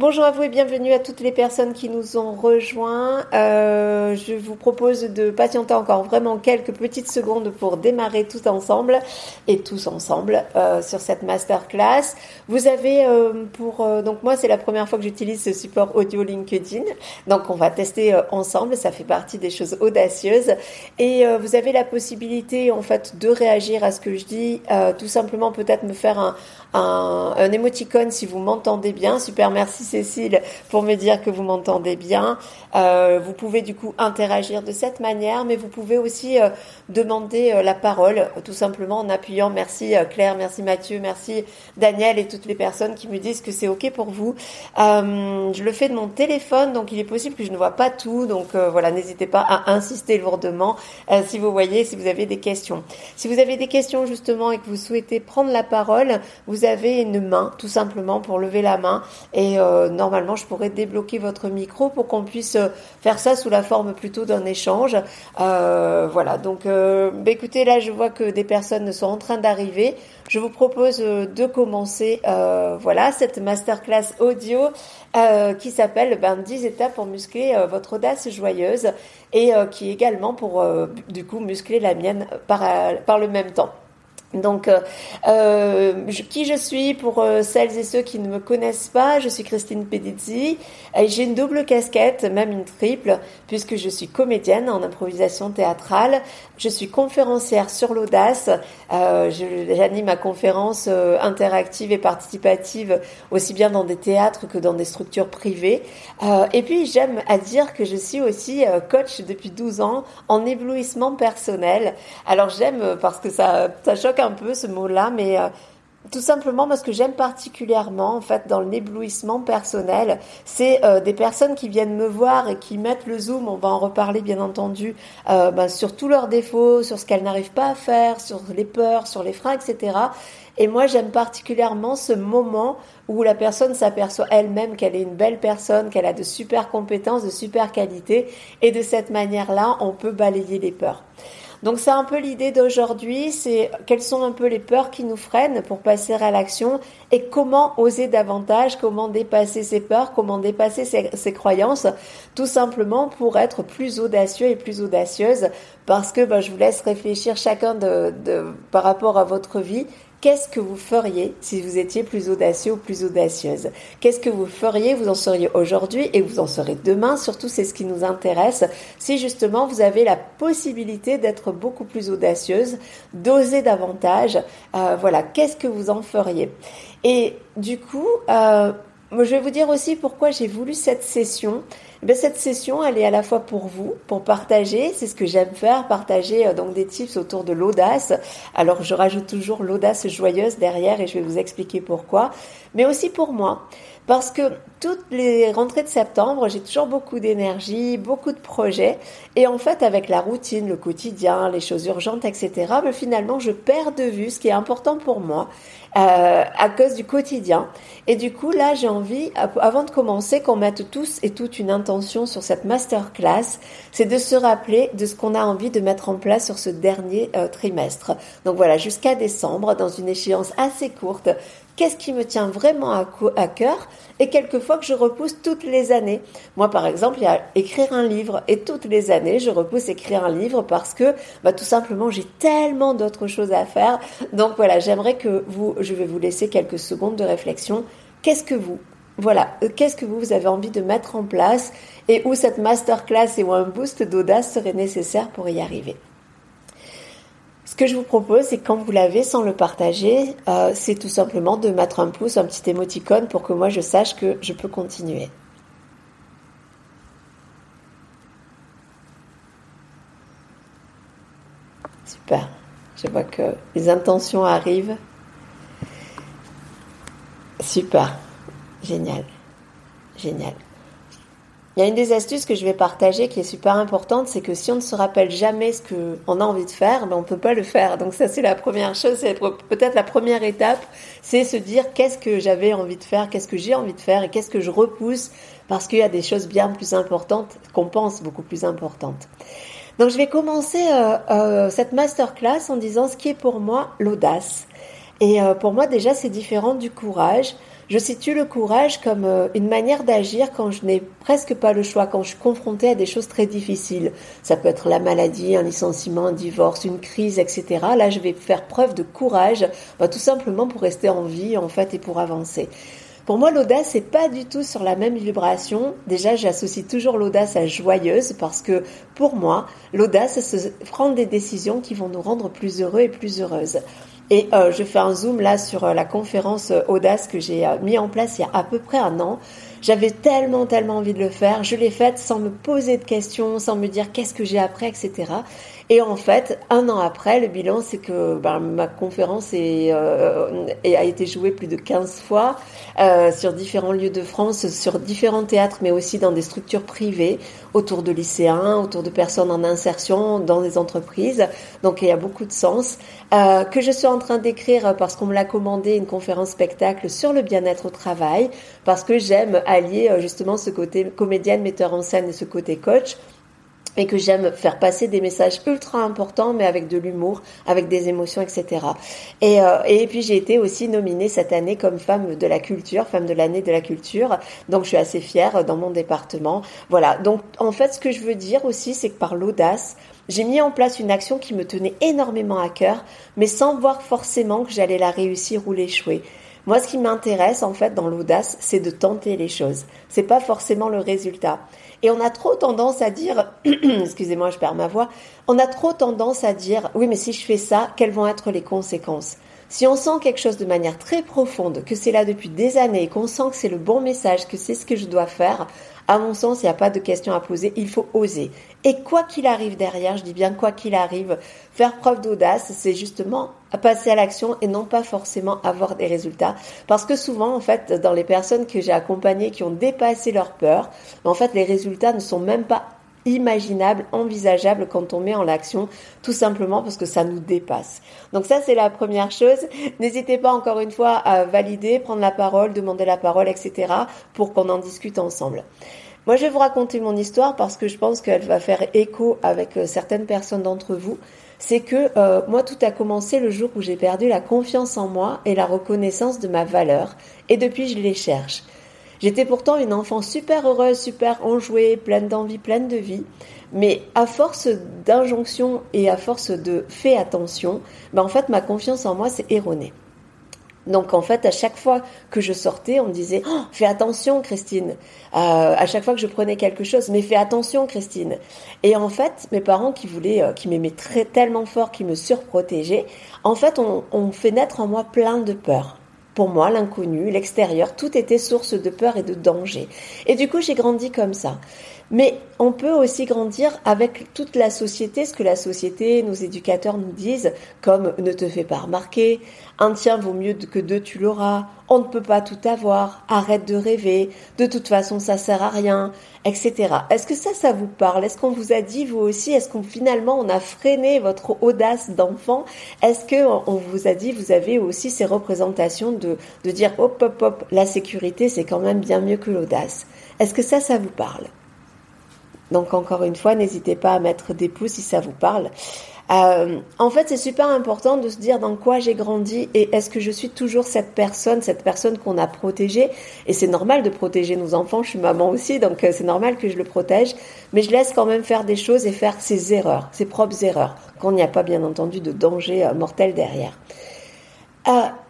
Bonjour à vous et bienvenue à toutes les personnes qui nous ont rejoints. Euh, je vous propose de patienter encore vraiment quelques petites secondes pour démarrer tout ensemble et tous ensemble euh, sur cette masterclass. Vous avez euh, pour donc moi c'est la première fois que j'utilise ce support audio LinkedIn, donc on va tester ensemble. Ça fait partie des choses audacieuses et vous avez la possibilité en fait de réagir à ce que je dis, tout simplement peut-être me faire un, un, un émoticône si vous m'entendez bien. Super, merci Cécile pour me dire que vous m'entendez bien. Euh, vous pouvez du coup interagir de cette manière, mais vous pouvez aussi euh, demander euh, la parole tout simplement en appuyant. Merci Claire, merci Mathieu, merci Daniel et toutes les personnes qui me disent que c'est ok pour vous. je le fais de mon téléphone, donc il est possible que je ne vois pas tout. Donc voilà, n'hésitez pas à insister lourdement si vous voyez, si vous avez des questions. Si vous avez des questions justement et que vous souhaitez prendre la parole, vous avez une main tout simplement pour lever la main et normalement je pourrais débloquer votre micro pour qu'on puisse faire ça sous la forme plutôt d'un échange. Euh, voilà, donc euh, bah, écoutez, là je vois que des personnes sont en train d'arriver. Je vous propose euh, de commencer cette masterclass audio qui s'appelle ben, 10 étapes pour muscler votre audace joyeuse et qui également pour du coup muscler la mienne par le même temps. Donc, euh, euh qui je suis pour euh, celles et ceux qui ne me connaissent pas, je suis Christine Pedizzi. J'ai une double casquette, même une triple, puisque je suis comédienne en improvisation théâtrale. Je suis conférencière sur l'audace. Euh, J'anime ma conférence euh, interactive et participative aussi bien dans des théâtres que dans des structures privées. et puis, j'aime à dire que je suis aussi coach depuis 12 ans en éblouissement personnel. Alors, j'aime parce que ça, ça choque un peu ce mot-là, mais euh, tout simplement parce que j'aime particulièrement, en fait, dans l'éblouissement personnel, c'est euh, des personnes qui viennent me voir et qui mettent le zoom, on va en reparler bien entendu, euh, ben, sur tous leurs défauts, sur ce qu'elles n'arrivent pas à faire, sur les peurs, sur les freins, etc. Et moi, j'aime particulièrement ce moment où la personne s'aperçoit elle-même qu'elle est une belle personne, qu'elle a de super compétences, de super qualités, et de cette manière-là, on peut balayer les peurs. Donc c'est un peu l'idée d'aujourd'hui, c'est quelles sont un peu les peurs qui nous freinent pour passer à l'action et comment oser davantage, comment dépasser ces peurs, comment dépasser ces, croyances, tout simplement pour être plus audacieux et plus audacieuse. Parce que ben, je vous laisse réfléchir chacun de, de, par rapport à votre vie Qu'est-ce que vous feriez si vous étiez plus audacieux ou plus audacieuse? Qu'est-ce que vous feriez Vous en seriez aujourd'hui et vous en serez demain? Surtout, c'est ce qui nous intéresse. Si justement vous avez la possibilité d'être beaucoup plus audacieuse, d'oser davantage, euh, voilà, qu'est-ce que vous en feriez? Et du coup, euh, je vais vous dire aussi pourquoi j'ai voulu cette session. Ben, cette session, elle est à la fois pour vous, pour partager, c'est ce que j'aime faire, partager euh, donc des tips autour de l'audace. Alors je rajoute toujours l'audace joyeuse derrière et je vais vous expliquer pourquoi, mais aussi pour moi. Parce que toutes les rentrées de septembre, j'ai toujours beaucoup d'énergie, beaucoup de projets. Et en fait, avec la routine, le quotidien, les choses urgentes, etc., ben, finalement, je perds de vue ce qui est important pour moi euh, à cause du quotidien. Et du coup, là, j'ai envie, avant de commencer, qu'on mette tous et toutes une intention sur cette masterclass, c'est de se rappeler de ce qu'on a envie de mettre en place sur ce dernier euh, trimestre. Donc voilà, jusqu'à décembre, dans une échéance assez courte, qu'est-ce qui me tient vraiment à, cœur et quelquefois que je repousse toutes les années. Moi, par exemple, il y a écrire un livre et toutes les années, je repousse écrire un livre parce que, bah, tout simplement, j'ai tellement d'autres choses à faire. Donc voilà, j'aimerais que vous, je vais vous laisser quelques secondes de réflexion. Qu'est-ce que vous, voilà, euh, qu'est-ce que vous, vous avez envie de mettre en place et où cette masterclass et où un boost d'audace serait nécessaire pour y arriver? Que je vous propose, c'est quand vous l'avez sans le partager, euh, c'est tout simplement de mettre un pouce, un petit émoticône pour que moi je sache que je peux continuer. Super. Je vois que les intentions arrivent. Super. Génial. Génial. Il y a une des astuces que je vais partager qui est super importante, c'est que si on ne se rappelle jamais ce qu'on a envie de faire, ben on ne peut pas le faire. Donc ça c'est la première chose, c'est peut-être la première étape, c'est se dire qu'est-ce que j'avais envie de faire, qu'est-ce que j'ai envie de faire et qu'est-ce que je repousse parce qu'il y a des choses bien plus importantes qu'on pense beaucoup plus importantes. Donc je vais commencer euh, euh, cette masterclass en disant ce qui est pour moi l'audace. Et euh, pour moi déjà c'est différent du courage. Je situe le courage comme euh, une manière d'agir quand je n'ai presque pas le choix, quand je suis confrontée à des choses très difficiles. Ça peut être la maladie, un licenciement, un divorce, une crise, etc. Là, je vais faire preuve de courage, bah, tout simplement pour rester en vie, en fait, et pour avancer. Pour moi, l'audace, c'est pas du tout sur la même vibration. Déjà, j'associe toujours l'audace à joyeuse parce que pour moi, l'audace, c'est prendre des décisions qui vont nous rendre plus heureux et plus heureuses. Et euh, je fais un zoom là sur euh, la conférence euh, Audace que j'ai mis en place il y a à peu près un an. J'avais tellement, tellement envie de le faire. Je l'ai faite sans me poser de questions, sans me dire qu'est-ce que j'ai appris, etc. Et en fait, un an après, le bilan, c'est que ben, ma conférence est, euh, a été jouée plus de 15 fois euh, sur différents lieux de France, sur différents théâtres, mais aussi dans des structures privées, autour de lycéens, autour de personnes en insertion, dans des entreprises. Donc il y a beaucoup de sens. Euh, que je suis en train d'écrire parce qu'on me l'a commandé une conférence spectacle sur le bien-être au travail, parce que j'aime allier euh, justement ce côté comédienne, metteur en scène et ce côté coach et que j'aime faire passer des messages ultra importants, mais avec de l'humour, avec des émotions, etc. Et, euh, et puis j'ai été aussi nominée cette année comme femme de la culture, femme de l'année de la culture. Donc je suis assez fière dans mon département. Voilà. Donc en fait, ce que je veux dire aussi, c'est que par l'audace, j'ai mis en place une action qui me tenait énormément à cœur, mais sans voir forcément que j'allais la réussir ou l'échouer. Moi, ce qui m'intéresse en fait dans l'audace, c'est de tenter les choses. C'est pas forcément le résultat. Et on a trop tendance à dire, excusez-moi, je perds ma voix, on a trop tendance à dire, oui, mais si je fais ça, quelles vont être les conséquences? Si on sent quelque chose de manière très profonde, que c'est là depuis des années, qu'on sent que c'est le bon message, que c'est ce que je dois faire, à mon sens, il n'y a pas de questions à poser, il faut oser. Et quoi qu'il arrive derrière, je dis bien quoi qu'il arrive, faire preuve d'audace, c'est justement passer à l'action et non pas forcément avoir des résultats. Parce que souvent, en fait, dans les personnes que j'ai accompagnées qui ont dépassé leur peur, en fait, les résultats ne sont même pas imaginables, envisageables quand on met en l'action, tout simplement parce que ça nous dépasse. Donc ça, c'est la première chose. N'hésitez pas encore une fois à valider, prendre la parole, demander la parole, etc., pour qu'on en discute ensemble. Moi, je vais vous raconter mon histoire parce que je pense qu'elle va faire écho avec euh, certaines personnes d'entre vous. C'est que euh, moi, tout a commencé le jour où j'ai perdu la confiance en moi et la reconnaissance de ma valeur. Et depuis, je les cherche. J'étais pourtant une enfant super heureuse, super enjouée, pleine d'envie, pleine de vie. Mais à force d'injonctions et à force de fais attention, ben en fait, ma confiance en moi s'est erronée. Donc en fait, à chaque fois que je sortais, on me disait oh, fais attention, Christine. Euh, à chaque fois que je prenais quelque chose, mais fais attention, Christine. Et en fait, mes parents qui voulaient, euh, qui m'aimaient très tellement fort, qui me surprotégeaient, en fait, on, on fait naître en moi plein de peurs. Pour moi, l'inconnu, l'extérieur, tout était source de peur et de danger. Et du coup, j'ai grandi comme ça. Mais on peut aussi grandir avec toute la société, ce que la société, nos éducateurs nous disent, comme ne te fais pas remarquer, un tien vaut mieux que deux tu l'auras, on ne peut pas tout avoir, arrête de rêver, de toute façon ça sert à rien, etc. Est-ce que ça, ça vous parle? Est-ce qu'on vous a dit vous aussi Est-ce qu'on finalement on a freiné votre audace d'enfant? Est-ce que on vous a dit vous avez aussi ces représentations de, de dire hop hop hop, la sécurité c'est quand même bien mieux que l'audace? Est-ce que ça, ça vous parle? Donc encore une fois, n'hésitez pas à mettre des pouces si ça vous parle. Euh, en fait, c'est super important de se dire dans quoi j'ai grandi et est-ce que je suis toujours cette personne, cette personne qu'on a protégée. Et c'est normal de protéger nos enfants. Je suis maman aussi, donc euh, c'est normal que je le protège. Mais je laisse quand même faire des choses et faire ses erreurs, ses propres erreurs, quand il n'y a pas bien entendu de danger euh, mortel derrière.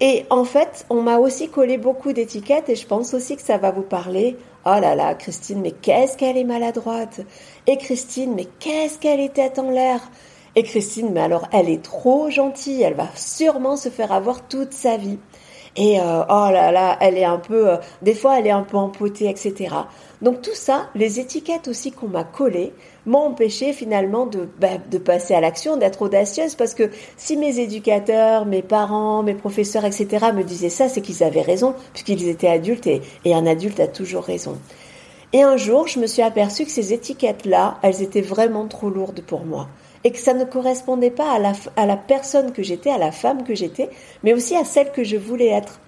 Et en fait, on m'a aussi collé beaucoup d'étiquettes et je pense aussi que ça va vous parler. Oh là là, Christine, mais qu'est-ce qu'elle est maladroite Et Christine, mais qu'est-ce qu'elle est tête en l'air Et Christine, mais alors elle est trop gentille, elle va sûrement se faire avoir toute sa vie. Et euh, oh là là, elle est un peu, euh, des fois elle est un peu empotée, etc. Donc tout ça, les étiquettes aussi qu'on m'a collées, m'ont empêché finalement de, bah, de passer à l'action, d'être audacieuse, parce que si mes éducateurs, mes parents, mes professeurs, etc. me disaient ça, c'est qu'ils avaient raison, puisqu'ils étaient adultes, et, et un adulte a toujours raison. Et un jour, je me suis aperçue que ces étiquettes-là, elles étaient vraiment trop lourdes pour moi. Et que ça ne correspondait pas à la, à la personne que j'étais, à la femme que j'étais, mais aussi à celle que je voulais être.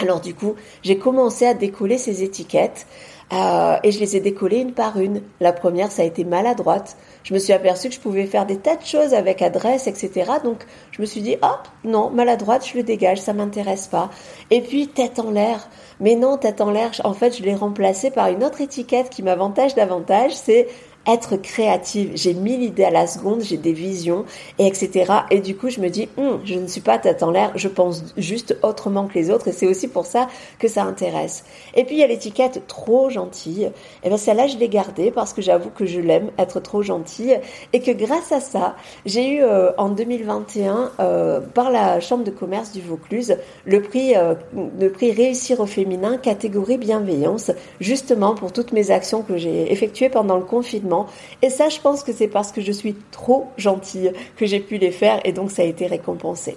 Alors du coup, j'ai commencé à décoller ces étiquettes Euh, et je les ai décollées une par une. La première, ça a été maladroite. Je me suis aperçue que je pouvais faire des tas de choses avec adresse, etc. Donc, je me suis dit, hop, non, maladroite, je le dégage, ça m'intéresse pas. Et puis, tête en l'air. Mais non, tête en l'air, en fait, je l'ai remplacée par une autre étiquette qui m'avantage davantage, c'est être créative. J'ai mille idées à la seconde, j'ai des visions, et etc. Et du coup, je me dis, hum, je ne suis pas tête en l'air, je pense juste autrement que les autres, et c'est aussi pour ça que ça intéresse. Et puis, il y a l'étiquette trop gentille. Et eh bien, celle-là, je l'ai gardée parce que j'avoue que je l'aime, être trop gentille, et que grâce à ça, j'ai eu euh, en 2021, euh, par la Chambre de commerce du Vaucluse, le prix, euh, le prix Réussir au féminin, catégorie bienveillance, justement pour toutes mes actions que j'ai effectuées pendant le confinement et ça, je pense que c'est parce que je suis trop gentille que j'ai pu les faire et donc ça a été récompensé.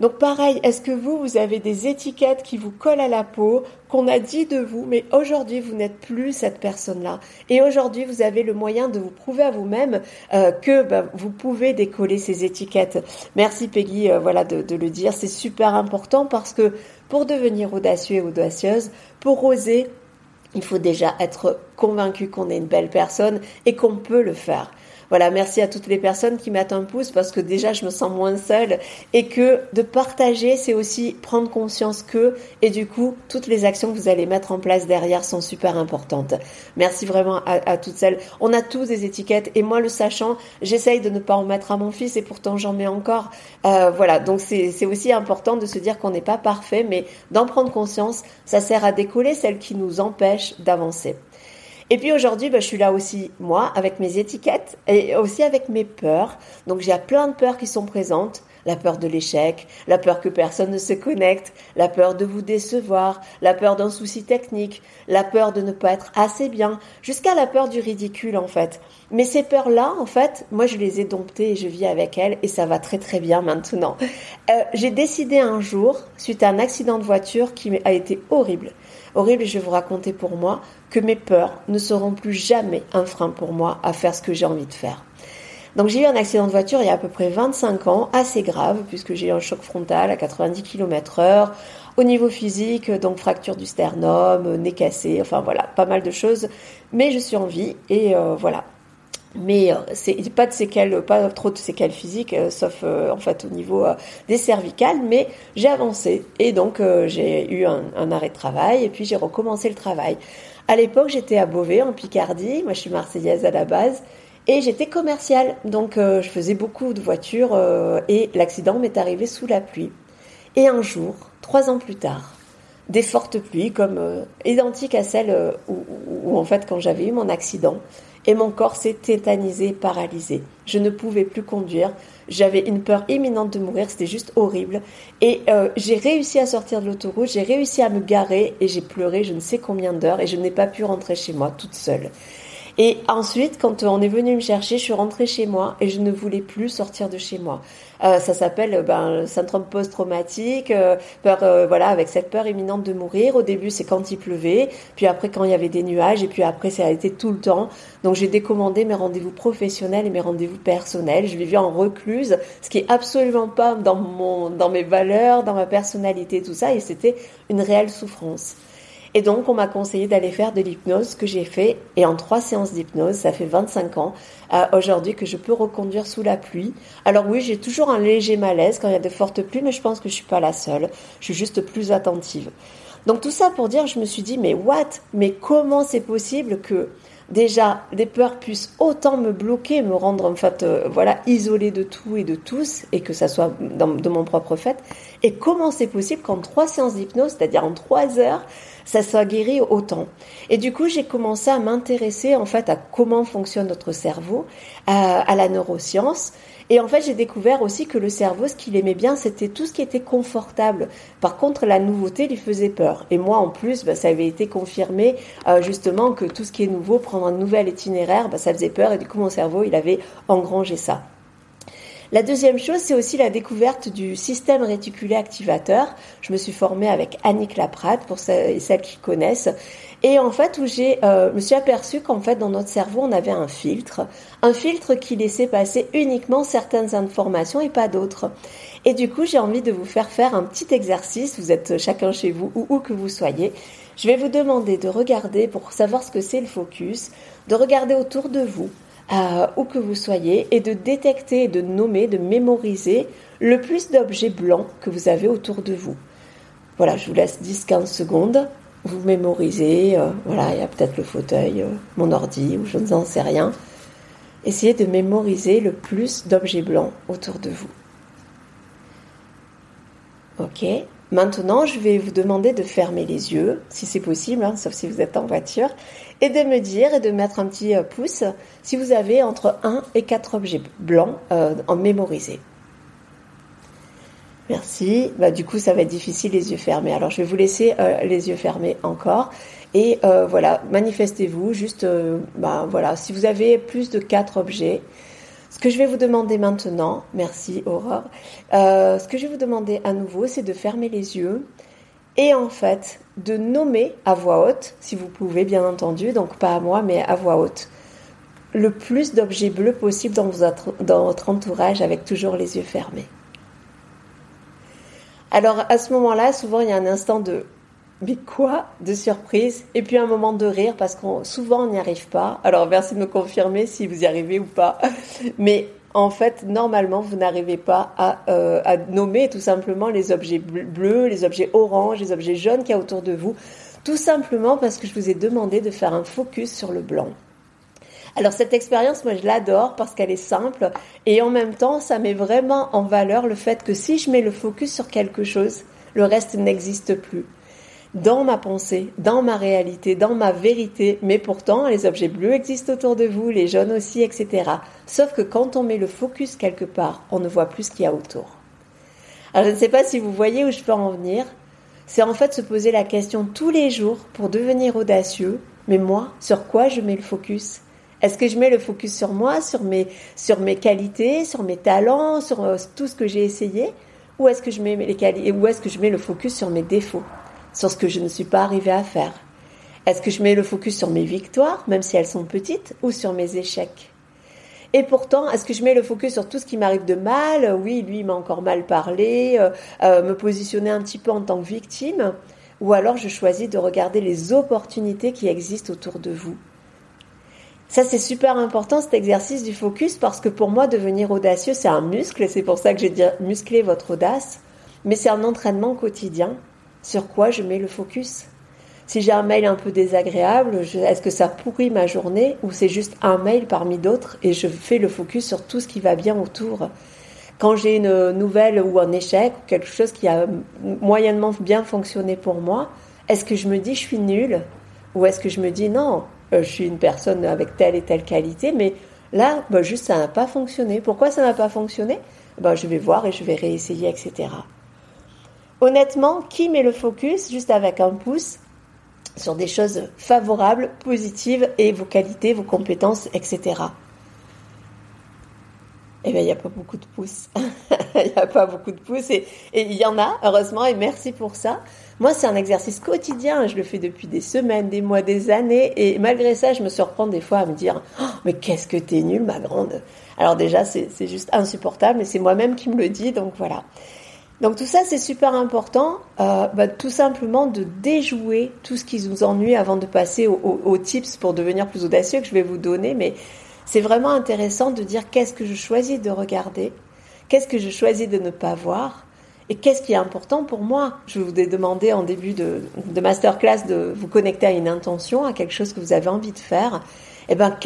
Donc pareil, est-ce que vous, vous avez des étiquettes qui vous collent à la peau, qu'on a dit de vous, mais aujourd'hui, vous n'êtes plus cette personne-là. Et aujourd'hui, vous avez le moyen de vous prouver à vous-même euh, que bah, vous pouvez décoller ces étiquettes. Merci Peggy euh, voilà, de, de le dire. C'est super important parce que pour devenir audacieux et audacieuse, pour oser, il faut déjà être convaincu qu'on est une belle personne et qu'on peut le faire. Voilà, merci à toutes les personnes qui mettent un pouce parce que déjà je me sens moins seule et que de partager, c'est aussi prendre conscience que et du coup toutes les actions que vous allez mettre en place derrière sont super importantes. Merci vraiment à, toutes celles. On a tous des étiquettes et moi le sachant, j'essaye de ne pas en mettre à mon fils et pourtant j'en mets encore. Euh, voilà, donc c'est aussi important de se dire qu'on n'est pas parfait, mais d'en prendre conscience, ça sert à décoller celles qui nous empêchent d'avancer. Et puis aujourd'hui, bah, je suis là aussi, moi, avec mes étiquettes et aussi avec mes peurs. Donc j'ai plein de peurs qui sont présentes. La peur de l'échec, la peur que personne ne se connecte, la peur de vous décevoir, la peur d'un souci technique, la peur de ne pas être assez bien, jusqu'à la peur du ridicule en fait. Mais ces peurs-là, en fait, moi je les ai domptées et je vis avec elles et ça va très très bien maintenant. Euh, j'ai décidé un jour, suite à un accident de voiture qui a été horrible, horrible, je vais vous raconter pour moi, que mes peurs ne seront plus jamais un frein pour moi à faire ce que j'ai envie de faire. Donc j'ai eu un accident de voiture il y a à peu près 25 ans, assez grave, puisque j'ai eu un choc frontal à 90 km heure, au niveau physique, donc fracture du sternum, nez cassé, enfin voilà, pas mal de choses. Mais je suis en vie et euh, voilà. Mais euh, c'est pas de séquelles, pas trop de séquelles physiques, euh, sauf en fait au niveau des cervicales. Mais j'ai avancé et donc j'ai eu un, arrêt de travail et puis j'ai recommencé le travail. À l'époque, j'étais à Beauvais, en Picardie. Moi, je suis marseillaise à la base. Et j'étais commerciale, donc euh, je faisais beaucoup de voitures euh, et l'accident m'est arrivé sous la pluie. Et un jour, trois ans plus tard, des fortes pluies comme euh, identiques à celles où, en fait quand j'avais eu mon accident et mon corps s'est tétanisé, paralysé. Je ne pouvais plus conduire, j'avais une peur imminente de mourir, c'était juste horrible. Et j'ai réussi à sortir de l'autoroute, j'ai réussi à me garer et j'ai pleuré je ne sais combien d'heures et je n'ai pas pu rentrer chez moi toute seule. Et ensuite, quand on est venu me chercher, je suis rentrée chez moi et je ne voulais plus sortir de chez moi. Euh, ça s'appelle euh, ben, syndrome post-traumatique, euh, peur, voilà, avec cette peur imminente de mourir. Au début, c'est quand il pleuvait, puis après quand il y avait des nuages, et puis après, ça a été tout le temps. Donc, j'ai décommandé mes rendez-vous professionnels et mes rendez-vous personnels. Je vivais en recluse, ce qui est absolument pas dans mon, dans mes valeurs, dans ma personnalité, tout ça, et c'était une réelle souffrance. Et donc, on m'a conseillé d'aller faire de l'hypnose, que j'ai fait. Et en trois séances d'hypnose, ça fait 25 ans euh, aujourd'hui que je peux reconduire sous la pluie. Alors oui, j'ai toujours un léger malaise quand il y a de fortes pluies, mais je pense que je suis pas la seule. Je suis juste plus attentive. Donc tout ça pour dire, je me suis dit, mais what? Mais comment c'est possible que déjà les peurs puissent autant me bloquer, me rendre en fait euh, voilà isolée de tout et de tous, et que ça soit de mon propre fait Et comment c'est possible qu'en trois séances d'hypnose, c'est-à-dire en trois heures, ça soit guéri autant? Et du coup, j'ai commencé à m'intéresser en fait à comment fonctionne notre cerveau, à la neuroscience. Et en fait, j'ai découvert aussi que le cerveau, ce qu'il aimait bien, c'était tout ce qui était confortable. Par contre, la nouveauté lui faisait peur. Et moi, en plus, bah, ça avait été confirmé euh, justement que tout ce qui est nouveau, prendre un nouvel itinéraire, bah, ça faisait peur. Et du coup, mon cerveau, il avait engrangé ça. La deuxième chose, c'est aussi la découverte du système réticulé activateur. Je me suis formée avec Annick Laprade, pour celles qui connaissent. Et en fait, où j'ai, euh, me suis aperçue qu'en fait, dans notre cerveau, on avait un filtre. Un filtre qui laissait passer uniquement certaines informations et pas d'autres. Et du coup, j'ai envie de vous faire faire un petit exercice. Vous êtes chacun chez vous ou où que vous soyez. Je vais vous demander de regarder pour savoir ce que c'est le focus, de regarder autour de vous, où que vous soyez, et de détecter, de nommer, de mémoriser le plus d'objets blancs que vous avez autour de vous. Voilà, je vous laisse 10-15 secondes. Vous mémorisez, euh, voilà, il y a peut-être le fauteuil, euh, mon ordi, ou je ne sais rien. Essayez de mémoriser le plus d'objets blancs autour de vous. Ok. Maintenant, je vais vous demander de fermer les yeux, si c'est possible, hein, sauf si vous êtes en voiture, et de me dire et de mettre un petit euh, pouce si vous avez entre 1 et 4 objets blancs euh, en mémorisé. Merci. Bah, du coup, ça va être difficile les yeux fermés. Alors, je vais vous laisser euh, les yeux fermés encore. Et voilà, manifestez-vous. Juste, bah, voilà, si vous avez plus de 4 objets, ce que je vais vous demander maintenant, merci Aurore, euh, ce que je vais vous demander à nouveau, c'est de fermer les yeux et en fait de nommer à voix haute, si vous pouvez bien entendu, donc pas à moi mais à voix haute, le plus d'objets bleus possible dans, dans votre entourage avec toujours les yeux fermés. Alors à ce moment-là, souvent il y a un instant de mais quoi de surprise et puis un moment de rire parce qu'on souvent on n'y arrive pas. Alors merci de me confirmer si vous y arrivez ou pas. Mais en fait, normalement, vous n'arrivez pas à, euh, nommer tout simplement les objets bleus, les objets oranges, les objets jaunes qu'il y a autour de vous, tout simplement parce que je vous ai demandé de faire un focus sur le blanc. Alors cette expérience, moi je l'adore parce qu'elle est simple et en même temps, ça met vraiment en valeur le fait que si je mets le focus sur quelque chose, le reste n'existe plus dans ma pensée, dans ma réalité, dans ma vérité, mais pourtant les objets bleus existent autour de vous, les jaunes aussi, etc. Sauf que quand on met le focus quelque part, on ne voit plus ce qu'il y a autour. Alors je ne sais pas si vous voyez où je peux en venir, c'est en fait se poser la question tous les jours pour devenir audacieux, mais moi, sur quoi je mets le focus? Est-ce que je mets le focus sur moi, sur mes, sur mes qualités, sur mes talents, sur euh, tout ce que j'ai essayé? Ou est-ce que ou est-ce que je mets le focus sur mes défauts? Sur ce que je ne suis pas arrivé à faire Est-ce que je mets le focus sur mes victoires, même si elles sont petites, ou sur mes échecs? Et pourtant, est-ce que je mets le focus sur tout ce qui m'arrive de mal? Oui, lui, m'a encore mal parlé, euh, euh, me positionner un petit peu en tant que victime. Ou alors, je choisis de regarder les opportunités qui existent autour de vous. Ça, c'est super important, cet exercice du focus, parce que pour moi, devenir audacieux, c'est un muscle, et c'est pour ça que j'ai dit muscler votre audace, mais c'est un entraînement quotidien sur quoi je mets le focus? Si j'ai un mail un peu désagréable, est-ce que ça pourrit ma journée ou c'est juste un mail parmi d'autres et je fais le focus sur tout ce qui va bien autour? Quand j'ai une nouvelle ou un échec ou quelque chose qui a moyennement bien fonctionné pour moi, est-ce que je me dis je suis nulle? Ou est-ce que je me dis non, euh, je suis une personne avec telle et telle qualité, mais là, bah, juste ça n'a pas fonctionné. Pourquoi ça n'a pas fonctionné? Bah, Je vais voir et je vais réessayer, etc. Honnêtement, qui met le focus juste avec un pouce sur des choses favorables, positives et vos qualités, vos compétences, etc. Eh bien, il n'y a pas beaucoup de pouces. Il n'y a pas beaucoup de pouces. Et il y en a, heureusement, et merci pour ça. Moi, c'est un exercice quotidien. Je le fais depuis des semaines, des mois, des années. Et malgré ça, je me surprends des fois à me dire oh, Mais qu'est-ce que t'es nulle, ma grande Alors, déjà, c'est juste insupportable. Mais c'est moi-même qui me le dis. Donc, voilà. Donc tout ça, c'est super important, euh, bah, tout simplement de déjouer tout ce qui vous ennuie avant de passer aux, tips pour devenir plus audacieux que je vais vous donner. Mais c'est vraiment intéressant de dire qu'est-ce que je choisis de regarder, qu'est-ce que je choisis de ne pas voir, et qu'est-ce qui est important pour moi. Je vous ai demandé en début de, de masterclass de vous connecter à une intention, à quelque chose que vous avez envie de faire eh ben,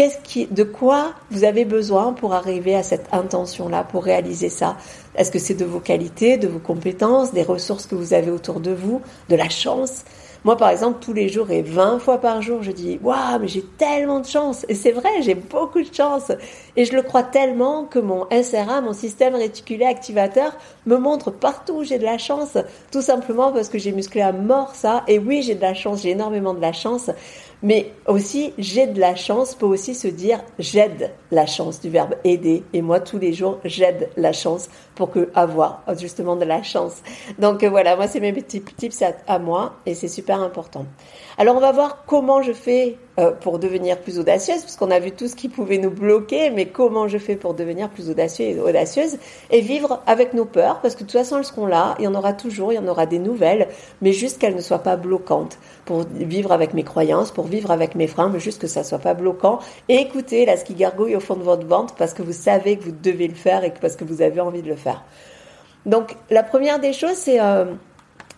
de quoi vous avez besoin pour arriver à cette intention-là, pour réaliser ça? Est-ce que c'est de vos qualités, de vos compétences, des ressources que vous avez autour de vous, de la chance? Moi, par exemple, tous les jours et 20 fois par jour, je dis Waouh, mais j'ai tellement de chance Et c'est vrai, j'ai beaucoup de chance Et je le crois tellement que mon SRA, mon système réticulé activateur, me montre partout où j'ai de la chance, tout simplement parce que j'ai musclé à mort ça. Et oui, j'ai de la chance, j'ai énormément de la chance. Mais aussi, j'ai de la chance peut aussi se dire j'aide la chance du verbe aider. Et moi, tous les jours, j'aide la chance pour que avoir justement de la chance. Donc voilà, moi, c'est mes petits tips à moi et c'est super important. Alors on va voir comment je fais euh, pour devenir plus audacieuse, parce qu'on a vu tout ce qui pouvait nous bloquer, mais comment je fais pour devenir plus audacieuse et audacieuse et vivre avec nos peurs, parce que de toute façon elles seront là, il y en aura toujours, il y en aura des nouvelles, mais juste qu'elles ne soient pas bloquantes pour vivre avec mes croyances, pour vivre avec mes freins, mais juste que ça soit pas bloquant. Et écoutez là ce qui gargouille au fond de votre ventre parce que vous savez que vous devez le faire et parce que vous avez envie de le faire. Donc la première des choses c'est euh,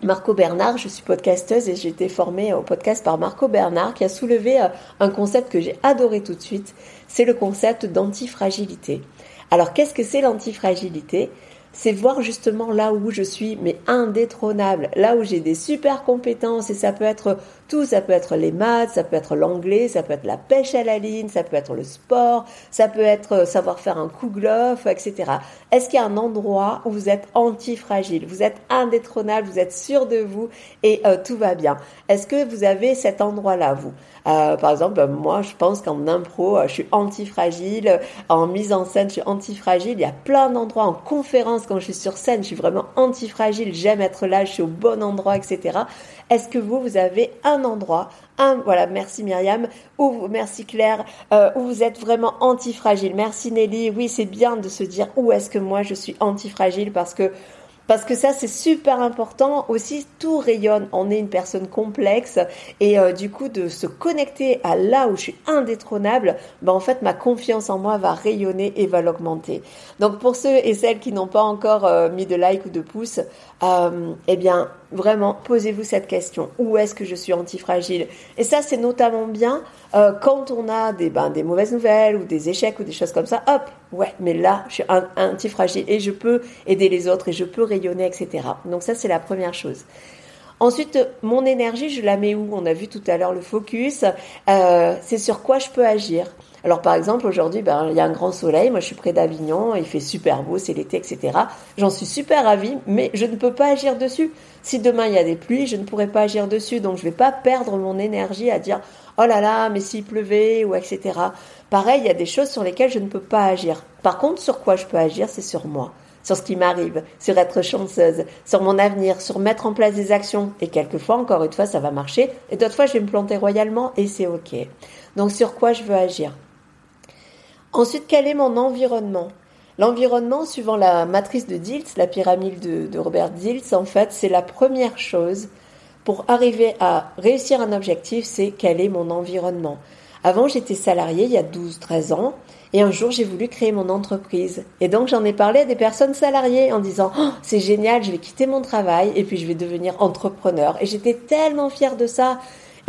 Marco Bernard, je suis podcasteuse et j'ai été formée au podcast par Marco Bernard qui a soulevé euh, un concept que j'ai adoré tout de suite, c'est le concept d'antifragilité. Alors qu'est-ce que c'est l'antifragilité? C'est voir justement là où je suis, mais indétrônable, là où j'ai des super compétences, et ça peut être tout, ça peut être les maths, ça peut être l'anglais, ça peut être la pêche à la ligne, ça peut être le sport, ça peut être euh, savoir faire un coup etc. Est-ce qu'il y a un endroit où vous êtes antifragile, vous êtes indétrônable, vous êtes sûr de vous et euh, tout va bien Est-ce que vous avez cet endroit-là, vous? Euh, par exemple, moi, je pense qu'en impro, je suis antifragile. En mise en scène, je suis antifragile. Il y a plein d'endroits en conférence quand je suis sur scène, je suis vraiment antifragile. J'aime être là, je suis au bon endroit, etc. Est-ce que vous, vous avez un endroit, un, voilà, merci Myriam, ou merci Claire, euh, où vous êtes vraiment antifragile. Merci Nelly. Oui, c'est bien de se dire où est-ce que moi je suis antifragile parce que parce que ça, c'est super important. Aussi, tout rayonne. On est une personne complexe. Et euh, du coup, de se connecter à là où je suis indétrônable, ben, en fait, ma confiance en moi va rayonner et va l'augmenter. Donc, pour ceux et celles qui n'ont pas encore euh, mis de like ou de pouce, euh, eh bien, vraiment, posez-vous cette question. Où est-ce que je suis antifragile? Et ça, c'est notamment bien euh, quand on a des, ben, des mauvaises nouvelles ou des échecs ou des choses comme ça. Hop, ouais, mais là, je suis antifragile et je peux aider les autres et je peux rayonner, etc. Donc ça, c'est la première chose. Ensuite, mon énergie, je la mets où? On a vu tout à l'heure le focus. Euh, c'est sur quoi je peux agir. Alors par exemple, aujourd'hui, ben, il y a un grand soleil, moi je suis près d'Avignon, il fait super beau, c'est l'été, etc. J'en suis super ravie, mais je ne peux pas agir dessus. Si demain il y a des pluies, je ne pourrai pas agir dessus, donc je ne vais pas perdre mon énergie à dire oh là là, mais s'il pleuvait, ou etc. Pareil, il y a des choses sur lesquelles je ne peux pas agir. Par contre, sur quoi je peux agir, c'est sur moi sur ce qui m'arrive, sur être chanceuse, sur mon avenir, sur mettre en place des actions. Et quelquefois, encore une fois, ça va marcher. Et d'autres fois, je vais me planter royalement et c'est OK. Donc, sur quoi je veux agir? Ensuite, quel est mon environnement? L'environnement, suivant la matrice de Diltz, la pyramide de, Robert Diltz, en fait, c'est la première chose pour arriver à réussir un objectif, c'est quel est mon environnement. Avant, j'étais salarié il y a 12-13 ans, et un jour, j'ai voulu créer mon entreprise. Et donc, j'en ai parlé à des personnes salariées en disant, oh, c'est génial, je vais quitter mon travail, et puis je vais devenir entrepreneur. Et j'étais tellement fière de ça.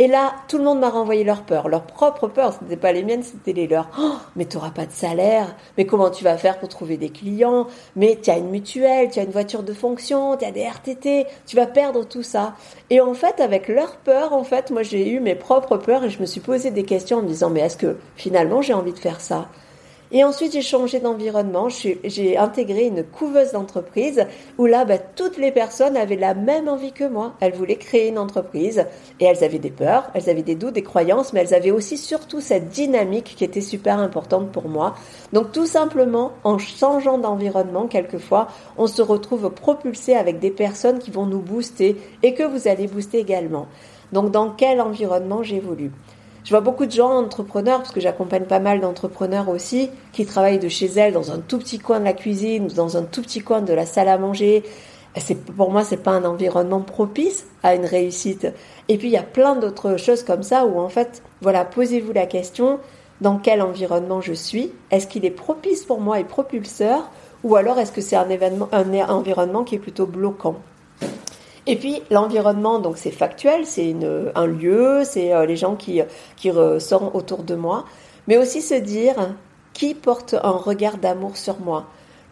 Et là, tout le monde m'a renvoyé leur peur, leur propre peur. Ce n'était pas les miennes, c'était les leurs. Oh, mais tu n'auras pas de salaire. Mais comment tu vas faire pour trouver des clients? Mais tu as une mutuelle, tu as une voiture de fonction, tu as des RTT. Tu vas perdre tout ça. Et en fait, avec leur peur, en fait, moi j'ai eu mes propres peurs et je me suis posé des questions en me disant mais est-ce que finalement j'ai envie de faire ça? Et ensuite, j'ai changé d'environnement. J'ai intégré une couveuse d'entreprise où là, bah, toutes les personnes avaient la même envie que moi. Elles voulaient créer une entreprise et elles avaient des peurs, elles avaient des doutes, des croyances, mais elles avaient aussi surtout cette dynamique qui était super importante pour moi. Donc, tout simplement, en changeant d'environnement, quelquefois, on se retrouve propulsé avec des personnes qui vont nous booster et que vous allez booster également. Donc, dans quel environnement j'évolue? Je vois beaucoup de gens entrepreneurs, parce que j'accompagne pas mal d'entrepreneurs aussi, qui travaillent de chez elles dans un tout petit coin de la cuisine ou dans un tout petit coin de la salle à manger. C'est, pour moi, c'est pas un environnement propice à une réussite. Et puis, il y a plein d'autres choses comme ça où, en fait, voilà, posez-vous la question, dans quel environnement je suis? Est-ce qu'il est propice pour moi et propulseur? Ou alors, est-ce que c'est un événement, un environnement qui est plutôt bloquant? Et puis l'environnement, donc c'est factuel, c'est un lieu, c'est euh, les gens qui, qui sont autour de moi, mais aussi se dire qui porte un regard d'amour sur moi,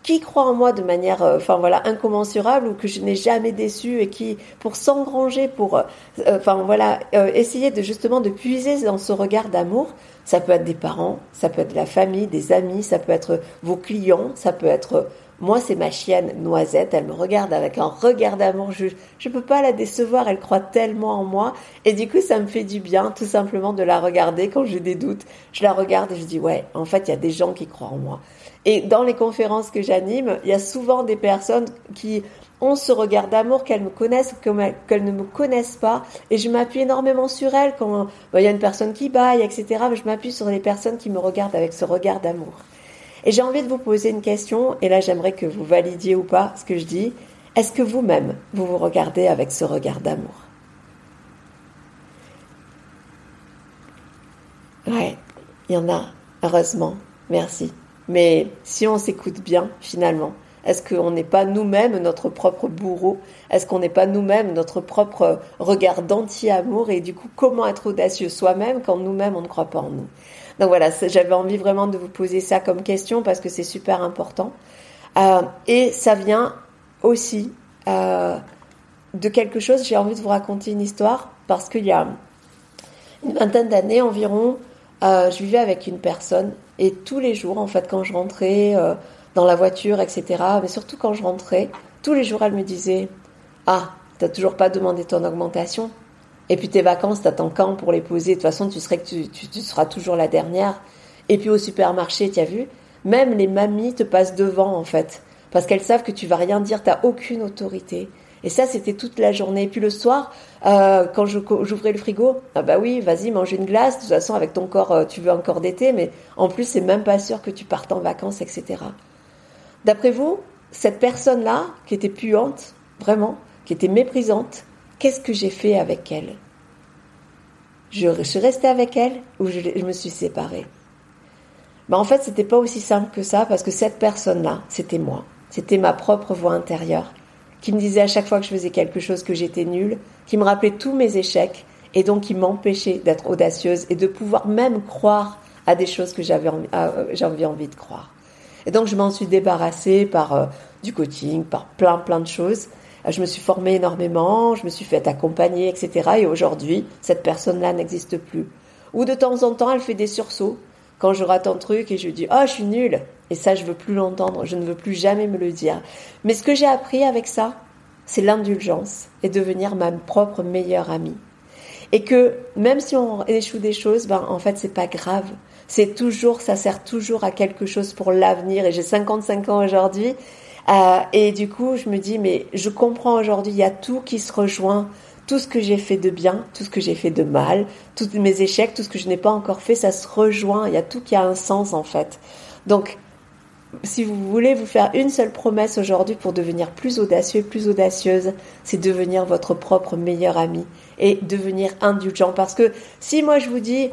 qui croit en moi de manière, euh, voilà, incommensurable ou que je n'ai jamais déçu et qui, pour s'engranger, pour, euh, voilà, essayer de justement de puiser dans ce regard d'amour? Ça peut être des parents, ça peut être la famille, des amis, ça peut être vos clients, ça peut être Moi, c'est ma chienne Noisette. Elle me regarde avec un regard d'amour. Je ne peux pas la décevoir. Elle croit tellement en moi. Et du coup, ça me fait du bien, tout simplement, de la regarder quand j'ai des doutes. Je la regarde et je dis, ouais, en fait, il y a des gens qui croient en moi. Et dans les conférences que j'anime, il y a souvent des personnes qui ont ce regard d'amour qu'elles me connaissent ou qu'elles ne me connaissent pas. Et je m'appuie énormément sur elles quand il y a une personne qui baille, etc. Mais je m'appuie sur les personnes qui me regardent avec ce regard d'amour. Et j'ai envie de vous poser une question, et là j'aimerais que vous validiez ou pas ce que je dis. Est-ce que vous-même, vous vous regardez avec ce regard d'amour? Ouais, il y en a, heureusement, merci. Mais si on s'écoute bien, finalement, est-ce qu'on n'est pas nous-mêmes notre propre bourreau? Est-ce qu'on n'est pas nous-mêmes notre propre regard d'anti-amour? Et du coup, comment être audacieux soi-même quand nous-mêmes on ne croit pas en nous? Donc voilà, j'avais envie vraiment de vous poser ça comme question parce que c'est super important. Euh, et ça vient aussi euh, de quelque chose, j'ai envie de vous raconter une histoire parce qu'il y a une vingtaine d'années environ, euh, je vivais avec une personne et tous les jours, en fait, quand je rentrais dans la voiture, etc., mais surtout quand je rentrais, tous les jours, elle me disait Ah, t'as toujours pas demandé ton augmentation? Et puis tes vacances, t'attends quand pour les poser? De toute façon, tu, serais, tu, tu, seras toujours la dernière. Et puis au supermarché, tu as vu? Même les mamies te passent devant, en fait. Parce qu'elles savent que tu vas rien dire, t'as aucune autorité. Et ça, c'était toute la journée. Et puis le soir, euh, quand j'ouvrais le frigo, ah bah oui, vas-y, mange une glace. De toute façon, avec ton corps, euh, tu veux encore d'été, mais en plus, c'est même pas sûr que tu partes en vacances, etc. D'après vous, cette personne-là, qui était puante, vraiment, qui était méprisante, Qu'est-ce que j'ai fait avec elle? Je, suis restée avec elle ou je, me suis séparée? Ben, En fait, c'était pas aussi simple que ça parce que cette personne-là, c'était moi. C'était ma propre voix intérieure qui me disait à chaque fois que je faisais quelque chose que j'étais nulle, qui me rappelait tous mes échecs et donc qui m'empêchait d'être audacieuse et de pouvoir même croire à des choses que j'avais envie, euh, envie de croire. Et donc je m'en suis débarrassée par euh, du coaching, par plein plein de choses. Je me suis formée énormément, je me suis fait accompagner, etc. Et aujourd'hui, cette personne-là n'existe plus. Ou de temps en temps, elle fait des sursauts quand je rate un truc et je dis oh je suis nulle et ça je veux plus l'entendre, je ne veux plus jamais me le dire. Mais ce que j'ai appris avec ça, c'est l'indulgence et devenir ma propre meilleure amie. Et que même si on échoue des choses, ben en fait c'est pas grave. C'est toujours, ça sert toujours à quelque chose pour l'avenir. Et j'ai 55 ans aujourd'hui euh, et du coup, je me dis, mais je comprends aujourd'hui, il y a tout qui se rejoint. Tout ce que j'ai fait de bien, tout ce que j'ai fait de mal, tous mes échecs, tout ce que je n'ai pas encore fait, ça se rejoint. Il y a tout qui a un sens en fait. Donc, si vous voulez vous faire une seule promesse aujourd'hui pour devenir plus audacieux, plus audacieuse, c'est devenir votre propre meilleur ami et devenir indulgent. Parce que si moi je vous dis,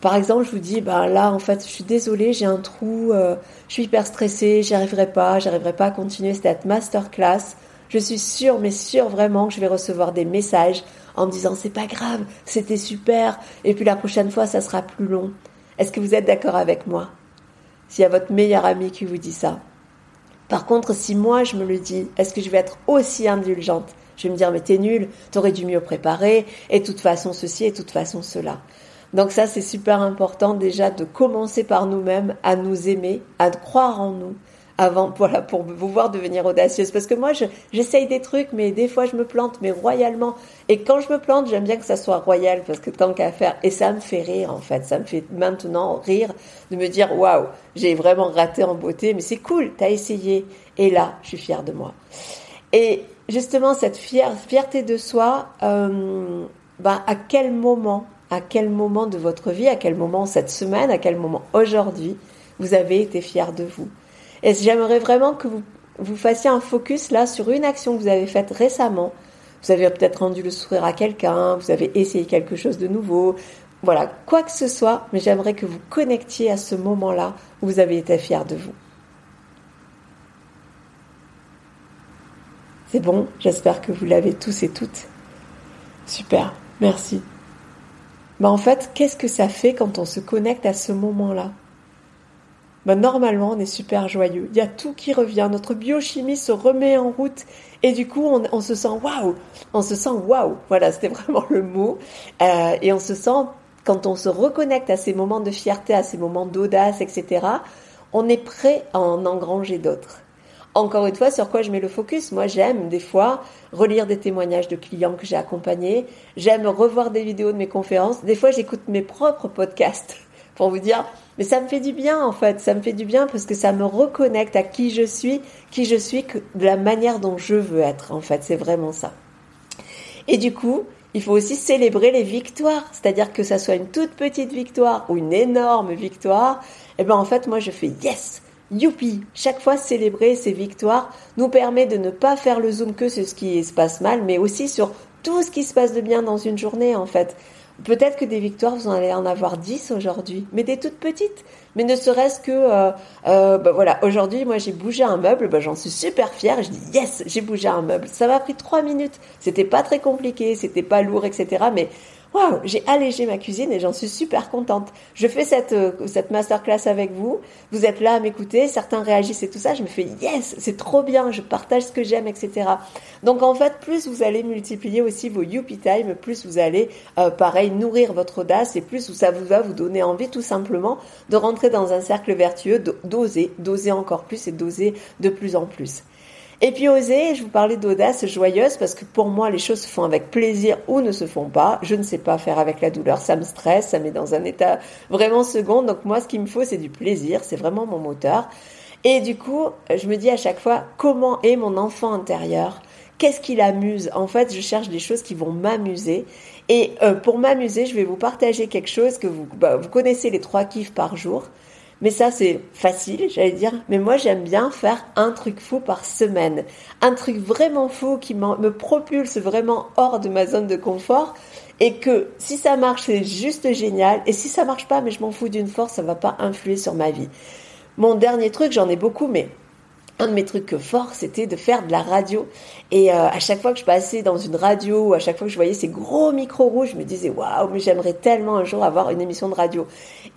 par exemple, je vous dis, ben là, en fait, je suis désolée, j'ai un trou, euh, je suis hyper stressée, j'y arriverai pas, j'arriverai pas à continuer cette masterclass. Je suis sûre, mais sûre vraiment que je vais recevoir des messages en me disant, c'est pas grave, c'était super, et puis la prochaine fois, ça sera plus long. Est-ce que vous êtes d'accord avec moi? S'il y a votre meilleur ami qui vous dit ça. Par contre, si moi je me le dis, est-ce que je vais être aussi indulgente? Je vais me dire, mais t'es nul, t'aurais dû mieux préparer, et de toute façon ceci, et de toute façon cela. Donc ça, c'est super important déjà de commencer par nous-mêmes à nous aimer, à croire en nous, avant, voilà, pour pouvoir devenir audacieuse. Parce que moi, j'essaye des trucs, mais des fois, je me plante, mais royalement. Et quand je me plante, j'aime bien que ça soit royal, parce que tant qu'à faire, et ça me fait rire, en fait. Ça me fait maintenant rire de me dire, waouh, j'ai vraiment raté en beauté, mais c'est cool, t'as essayé. Et là, je suis fière de moi. Et justement, cette fierté de soi, euh, ben, à quel moment à quel moment de votre vie, à quel moment cette semaine, à quel moment aujourd'hui, vous avez été fier de vous? Et j'aimerais vraiment que vous, vous fassiez un focus là sur une action que vous avez faite récemment? Vous avez peut-être rendu le sourire à quelqu'un, vous avez essayé quelque chose de nouveau, voilà, quoi que ce soit, mais j'aimerais que vous connectiez à ce moment-là où vous avez été fier de vous. C'est bon, j'espère que vous l'avez tous et toutes. Super, merci. Mais en fait, qu'est-ce que ça fait quand on se connecte à ce moment-là? Ben, Normalement, on est super joyeux. Il y a tout qui revient. Notre biochimie se remet en route. Et du coup, on, se sent waouh On se sent waouh Voilà, c'était vraiment le mot. Euh, et on se sent, quand on se reconnecte à ces moments de fierté, à ces moments d'audace, etc., on est prêt à en engranger d'autres. Encore une fois, sur quoi je mets le focus Moi, j'aime des fois relire des témoignages de clients que j'ai accompagnés. J'aime revoir des vidéos de mes conférences. Des fois, j'écoute mes propres podcasts pour vous dire, mais ça me fait du bien en fait. Ça me fait du bien parce que ça me reconnecte à qui je suis, qui je suis, de la manière dont je veux être. En fait, c'est vraiment ça. Et du coup, il faut aussi célébrer les victoires. C'est-à-dire que ça soit une toute petite victoire ou une énorme victoire. Et eh ben en fait, moi, je fais yes. Youpi Chaque fois, célébrer ces victoires nous permet de ne pas faire le zoom que sur ce qui se passe mal, mais aussi sur tout ce qui se passe de bien dans une journée, en fait. Peut-être que des victoires, vous en allez en avoir 10 aujourd'hui, mais des toutes petites. Mais ne serait-ce que, euh, euh, bah voilà, aujourd'hui, moi j'ai bougé un meuble, bah, j'en suis super fière. Je dis yes, j'ai bougé un meuble. Ça m'a pris 3 minutes. C'était pas très compliqué, c'était pas lourd, etc. Mais waouh, j'ai allégé ma cuisine et j'en suis super contente. Je fais cette, euh, cette masterclass avec vous. Vous êtes là à m'écouter. Certains réagissent et tout ça. Je me fais yes, c'est trop bien. Je partage ce que j'aime, etc. Donc en fait, plus vous allez multiplier aussi vos Youpi Time, plus vous allez, euh, pareil, nourrir votre audace et plus ça vous va vous donner envie tout simplement de rentrer dans un cercle vertueux, d'oser, d'oser encore plus et d'oser de plus en plus. Et puis oser, je vous parlais d'audace joyeuse parce que pour moi les choses se font avec plaisir ou ne se font pas. Je ne sais pas faire avec la douleur, ça me stresse, ça met dans un état vraiment second. Donc moi ce qu'il me faut c'est du plaisir, c'est vraiment mon moteur. Et du coup, je me dis à chaque fois comment est mon enfant intérieur? Qu'est-ce qui l'amuse? En fait, je cherche des choses qui vont m'amuser. Et euh, pour m'amuser, je vais vous partager quelque chose que vous, bah, vous connaissez les trois kiffs par jour. Mais ça, c'est facile, j'allais dire. Mais moi, j'aime bien faire un truc fou par semaine. Un truc vraiment fou qui me propulse vraiment hors de ma zone de confort. Et que si ça marche, c'est juste génial. Et si ça marche pas, mais je m'en fous d'une force, ça va pas influer sur ma vie. Mon dernier truc, j'en ai beaucoup, mais un de mes trucs forts, c'était de faire de la radio. Et euh, à chaque fois que je passais dans une radio, à chaque fois que je voyais ces gros micros rouges, je me disais waouh, mais j'aimerais tellement un jour avoir une émission de radio.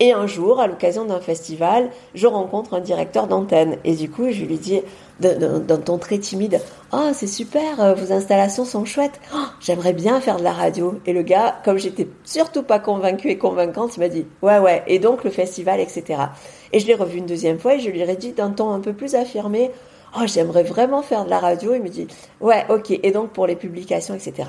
Et un jour, à l'occasion d'un festival, je rencontre un directeur d'antenne. Et du coup, je lui dis d'un ton très timide, oh c'est super, euh, vos installations sont chouettes. Oh, j'aimerais bien faire de la radio. Et le gars, comme j'étais surtout pas convaincu et convaincante, il m'a dit ouais ouais. Et donc le festival, etc. Et je l'ai revu une deuxième fois et je lui ai dit d'un ton un peu plus affirmé, oh j'aimerais vraiment faire de la radio. Il me dit ouais ok. Et donc pour les publications, etc.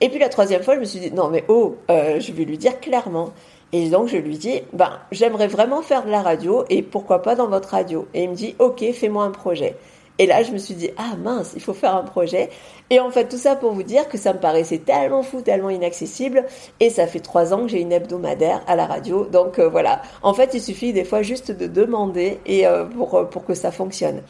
Et puis la troisième fois, je me suis dit non mais oh, euh, je vais lui dire clairement. Et donc je lui dis ben j'aimerais vraiment faire de la radio et pourquoi pas dans votre radio. Et il me dit ok fais-moi un projet. Et là, je me suis dit, ah mince, il faut faire un projet. Et en fait, tout ça pour vous dire que ça me paraissait tellement fou, tellement inaccessible. Et ça fait trois ans que j'ai une hebdomadaire à la radio. Donc euh, voilà. En fait, il suffit des fois juste de demander et euh, euh, pour que ça fonctionne.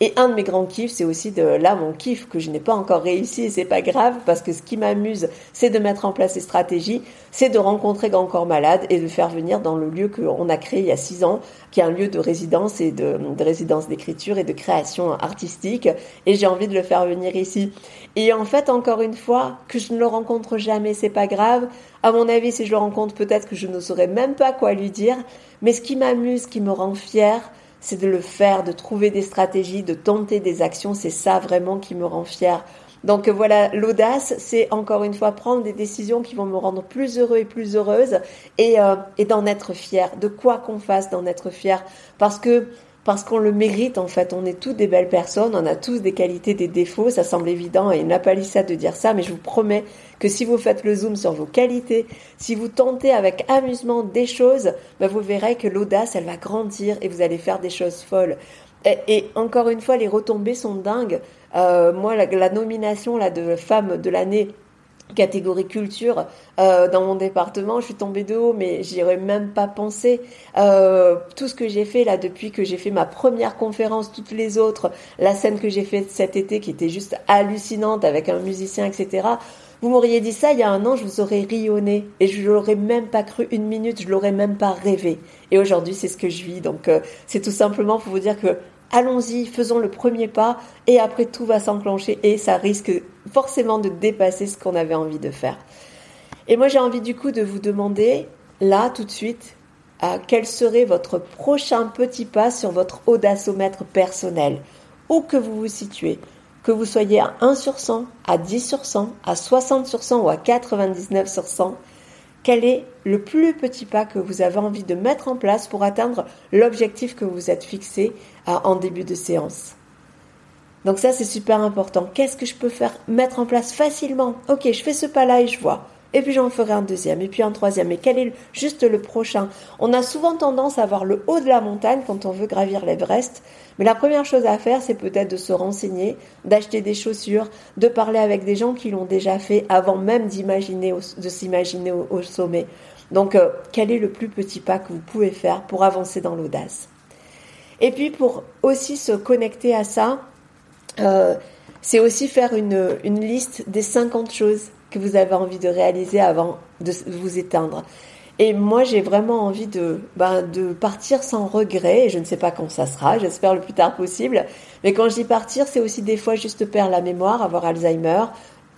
Et un de mes grands kiffs, c'est aussi de là mon kiff que je n'ai pas encore réussi et c'est pas grave parce que ce qui m'amuse, c'est de mettre en place ces stratégies, c'est de rencontrer Grand Corps Malade et de faire venir dans le lieu qu'on a créé il y a six ans, qui est un lieu de résidence et de, de résidence d'écriture et de création artistique. Et j'ai envie de le faire venir ici. Et en fait, encore une fois, que je ne le rencontre jamais, c'est pas grave. À mon avis, si je le rencontre, peut-être que je ne saurais même pas quoi lui dire. Mais ce qui m'amuse, qui me rend fière, c'est de le faire, de trouver des stratégies, de tenter des actions. C'est ça vraiment qui me rend fière. Donc voilà, l'audace, c'est encore une fois prendre des décisions qui vont me rendre plus heureux et plus heureuse et, euh, et d'en être fière. De quoi qu'on fasse, d'en être fière. Parce que parce qu'on le mérite en fait. On est tous des belles personnes, on a tous des qualités, des défauts. Ça semble évident et une palissade de dire ça, mais je vous promets que si vous faites le zoom sur vos qualités, si vous tentez avec amusement des choses, ben vous verrez que l'audace, elle va grandir et vous allez faire des choses folles. Et, encore une fois, les retombées sont dingues. Euh, moi, la, la, nomination là de femme de l'année catégorie culture euh, dans mon département, je suis tombée de haut, mais j'y aurais même pas pensé. Euh, tout ce que j'ai fait là depuis que j'ai fait ma première conférence, toutes les autres, la scène que j'ai faite cet été qui était juste hallucinante avec un musicien, etc. Vous m'auriez dit ça il y a un an, je vous aurais rionné et je l'aurais même pas cru une minute, je l'aurais même pas rêvé. Et aujourd'hui, c'est ce que je vis. Donc, euh, c'est tout simplement pour vous dire que allons-y, faisons le premier pas et après tout va s'enclencher et ça risque forcément de dépasser ce qu'on avait envie de faire. Et moi j'ai envie du coup de vous demander là tout de suite à quel serait votre prochain petit pas sur votre audacomètre personnel, où que vous vous situez, que vous soyez à 1 sur 100, à 10 sur 100, à 60 sur 100 ou à 99 sur 100, quel est le plus petit pas que vous avez envie de mettre en place pour atteindre l'objectif que vous êtes fixé en début de séance Donc ça, c'est super important. Qu'est-ce que je peux faire, mettre en place facilement? Ok, je fais ce pas-là et je vois. Et puis j'en ferai un deuxième, et puis un troisième. Et quel est juste le prochain? On a souvent tendance à voir le haut de la montagne quand on veut gravir l'Everest. Mais la première chose à faire, c'est peut-être de se renseigner, d'acheter des chaussures, de parler avec des gens qui l'ont déjà fait avant même d'imaginer, de s'imaginer au, sommet. Donc, euh, quel est le plus petit pas que vous pouvez faire pour avancer dans l'audace? Et puis, pour aussi se connecter à ça, euh, c'est aussi faire une, une liste des 50 choses que vous avez envie de réaliser avant de vous éteindre. Et moi, j'ai vraiment envie de, ben, de partir sans regret. Et je ne sais pas quand ça sera. J'espère le plus tard possible. Mais quand je dis partir, c'est aussi des fois juste perdre la mémoire, avoir Alzheimer,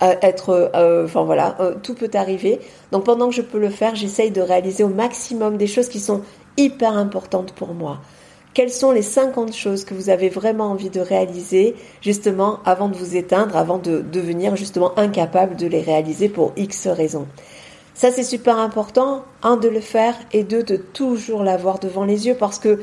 euh, être, euh, enfin voilà, euh, tout peut arriver. Donc pendant que je peux le faire, j'essaye de réaliser au maximum des choses qui sont hyper importantes pour moi. Quelles sont les 50 choses que vous avez vraiment envie de réaliser justement avant de vous éteindre, avant de devenir justement incapable de les réaliser pour X raisons? Ça c'est super important, un de le faire et deux de toujours l'avoir devant les yeux parce que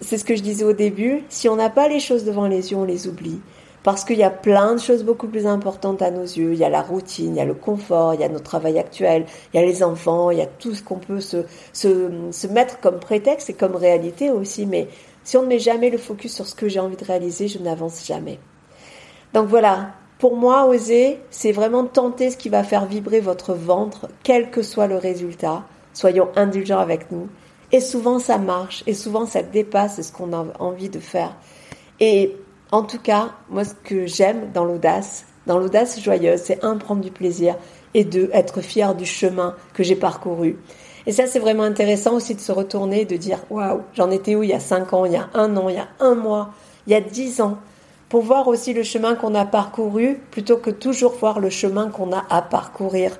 c'est ce que je disais au début, si on n'a pas les choses devant les yeux, on les oublie. Parce qu'il y a plein de choses beaucoup plus importantes à nos yeux. Il y a la routine, il y a le confort, il y a notre travail actuel, il y a les enfants, il y a tout ce qu'on peut se, se, se mettre comme prétexte et comme réalité aussi. Mais si on ne met jamais le focus sur ce que j'ai envie de réaliser, je n'avance jamais. Donc voilà, pour moi, oser, c'est vraiment tenter ce qui va faire vibrer votre ventre, quel que soit le résultat. Soyons indulgents avec nous. Et souvent, ça marche, et souvent, ça dépasse ce qu'on a envie de faire. Et en tout cas, moi, ce que j'aime dans l'audace, dans l'audace joyeuse, c'est un, prendre du plaisir et deux, être fier du chemin que j'ai parcouru. Et ça, c'est vraiment intéressant aussi de se retourner et de dire, waouh, j'en étais où il y a cinq ans, il y a un an, il y a un mois, il y a dix ans, pour voir aussi le chemin qu'on a parcouru plutôt que toujours voir le chemin qu'on a à parcourir.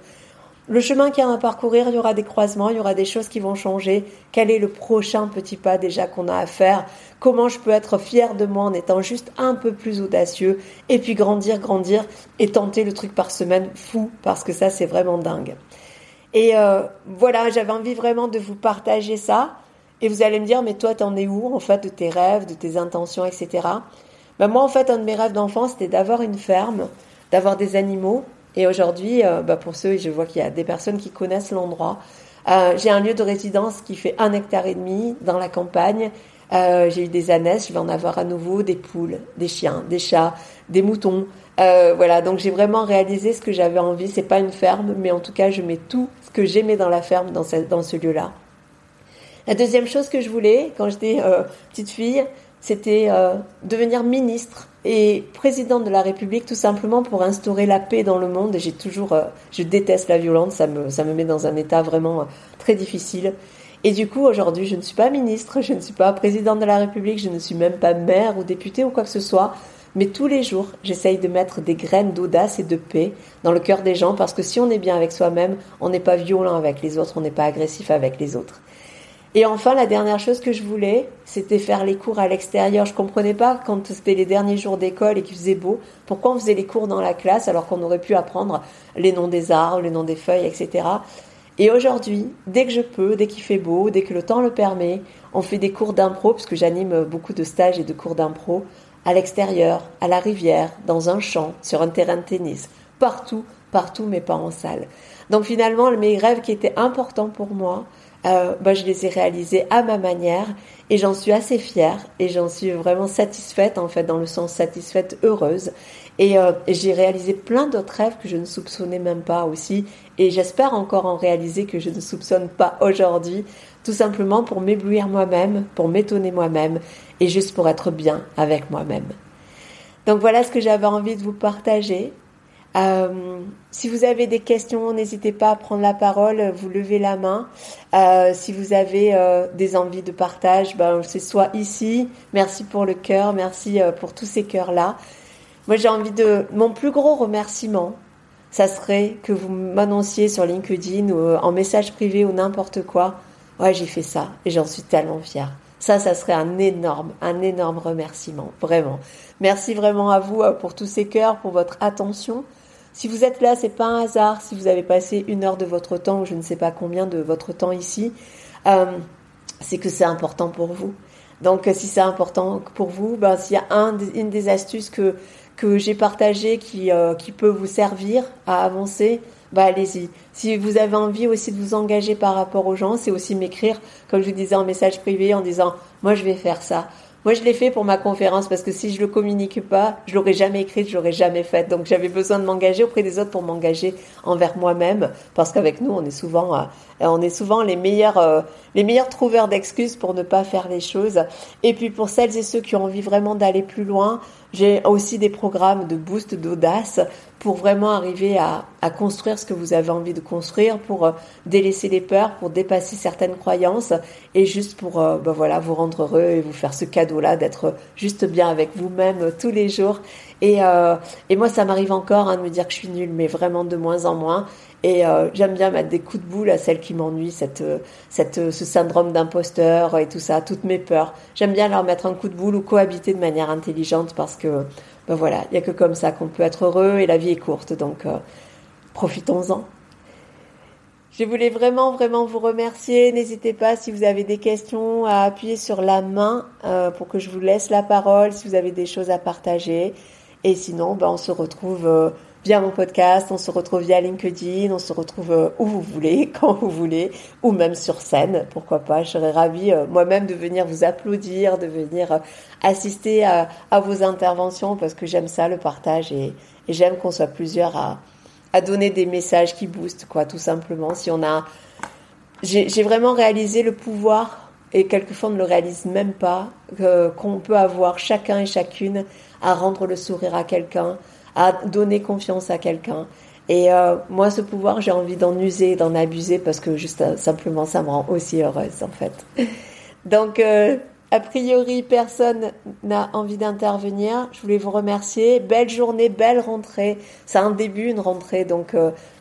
Le chemin qu'il y a à parcourir, il y aura des croisements, il y aura des choses qui vont changer. Quel est le prochain petit pas déjà qu'on a à faire? Comment je peux être fier de moi en étant juste un peu plus audacieux Et puis grandir, grandir et tenter le truc par semaine fou? Parce que ça c'est vraiment dingue. Et euh, voilà, j'avais envie vraiment de vous partager ça. Et vous allez me dire, mais toi, t'en es où en fait de tes rêves, de tes intentions, etc. Ben moi, en fait, un de mes rêves d'enfant, c'était d'avoir une ferme, d'avoir des animaux et aujourd'hui, euh, bah pour ceux, je vois qu'il y a des personnes qui connaissent l'endroit. Euh, j'ai un lieu de résidence qui fait un hectare et demi dans la campagne. Euh, j'ai eu des ânesses, je vais en avoir à nouveau, des poules, des chiens, des chats, des moutons. Euh, voilà, donc j'ai vraiment réalisé ce que j'avais envie. C'est pas une ferme, mais en tout cas, je mets tout ce que j'aimais dans la ferme dans ce, dans ce lieu-là. La deuxième chose que je voulais, quand j'étais euh, petite fille, c'était devenir ministre et président de la République tout simplement pour instaurer la paix dans le monde. Et j'ai toujours, euh, je déteste la violence, ça me, ça me met dans un état vraiment euh, très difficile. Et du coup, aujourd'hui, je ne suis pas ministre, je ne suis pas président de la République, je ne suis même pas maire ou député ou quoi que ce soit. Mais tous les jours, j'essaye de mettre des graines d'audace et de paix dans le cœur des gens parce que si on est bien avec soi-même, on n'est pas violent avec les autres, on n'est pas agressif avec les autres. Et enfin, la dernière chose que je voulais, c'était faire les cours à l'extérieur. Je comprenais pas quand c'était les derniers jours d'école et qu'il faisait beau, pourquoi on faisait les cours dans la classe alors qu'on aurait pu apprendre les noms des arbres, les noms des feuilles, etc. Et aujourd'hui, dès que je peux, dès qu'il fait beau, dès que le temps le permet, on fait des cours d'impro, parce que j'anime beaucoup de stages et de cours d'impro, à l'extérieur, à la rivière, dans un champ, sur un terrain de tennis, partout, partout, mais pas en salle. Donc finalement, mes rêves qui étaient importants pour moi, euh, je les ai réalisés à ma manière et j'en suis assez fière et j'en suis vraiment satisfaite en fait dans le sens satisfaite heureuse. Et, euh, et j'ai réalisé plein d'autres rêves que je ne soupçonnais même pas aussi et j'espère encore en réaliser que je ne soupçonne pas aujourd'hui tout simplement pour m'éblouir moi-même pour m'étonner moi-même et juste pour être bien avec moi-même. Donc voilà ce que j'avais envie de vous partager euh, si vous avez des questions, n'hésitez pas à prendre la parole, vous levez la main. Euh, si vous avez euh, des envies de partage, ben, c'est soit ici. Merci pour le cœur, merci euh, pour tous ces cœurs-là. Moi, j'ai envie de... Mon plus gros remerciement, ça serait que vous m'annonciez sur LinkedIn ou euh, en message privé ou n'importe quoi. Ouais, j'ai fait ça et j'en suis tellement fière. Ça, ça serait un énorme, un énorme remerciement, vraiment. Merci vraiment à vous pour tous ces cœurs, pour votre attention. Si vous êtes là, c'est pas un hasard. Si vous avez passé une heure de votre temps ou je ne sais pas combien de votre temps ici, euh, c'est que c'est important pour vous. Donc, si c'est important pour vous, ben, s'il y a un, une des astuces que, j'ai partagées qui, qui peut vous servir à avancer, bah allez-y. Si vous avez envie aussi de vous engager par rapport aux gens, c'est aussi m'écrire, comme je vous disais en message privé, en disant moi je vais faire ça. Moi, je l'ai fait pour ma conférence parce que si je le communique pas, je l'aurais jamais écrite, je l'aurais jamais faite. Donc, j'avais besoin de m'engager auprès des autres pour m'engager envers moi-même, parce qu'avec nous, on est souvent, euh, on est souvent les meilleurs, euh, les meilleurs trouveurs d'excuses pour ne pas faire les choses. Et puis, pour celles et ceux qui ont envie vraiment d'aller plus loin, j'ai aussi des programmes de boost d'audace pour vraiment arriver à, construire ce que vous avez envie de construire, pour euh, délaisser les peurs, pour dépasser certaines croyances et juste pour ben voilà vous rendre heureux et vous faire ce cadeau-là d'être juste bien avec vous-même tous les jours. Et, euh, et moi, ça m'arrive encore hein, de me dire que je suis nulle, mais vraiment de moins en moins. Et euh, j'aime bien mettre des coups de boule à celles qui m'ennuient, cette, cette, ce syndrome d'imposteur et tout ça, toutes mes peurs. J'aime bien leur mettre un coup de boule ou cohabiter de manière intelligente parce que, ben voilà, il n'y a que comme ça qu'on peut être heureux et la vie est courte, donc euh, profitons-en. Je voulais vraiment, vraiment vous remercier. N'hésitez pas, si vous avez des questions, à appuyer sur la main euh, pour que je vous laisse la parole, si vous avez des choses à partager. Et sinon, ben, on se retrouve euh, via mon podcast, on se retrouve via LinkedIn, on se retrouve euh, où vous voulez, quand vous voulez, ou même sur scène, pourquoi pas. Je serais ravie euh, moi-même de venir vous applaudir, de venir assister à, vos interventions parce que j'aime ça, le partage, et, j'aime qu'on soit plusieurs à donner des messages qui boostent, quoi, tout simplement. Si on a, j'ai vraiment réalisé le pouvoir et quelquefois on ne le réalise même pas qu'on peut avoir chacun et chacune à rendre le sourire à quelqu'un, à donner confiance à quelqu'un. Et euh, moi, ce pouvoir, j'ai envie d'en user, d'en abuser parce que juste euh, simplement, ça me rend aussi heureuse en fait. Donc, euh, a priori, personne n'a envie d'intervenir. Je voulais vous remercier. Belle journée, belle rentrée. C'est un début, une rentrée, donc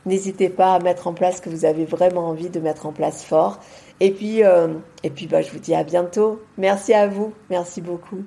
n'hésitez pas à mettre en place ce que vous avez vraiment envie de mettre en place fort. Et puis, et puis, bah, je vous dis à bientôt. Merci à vous. Merci beaucoup.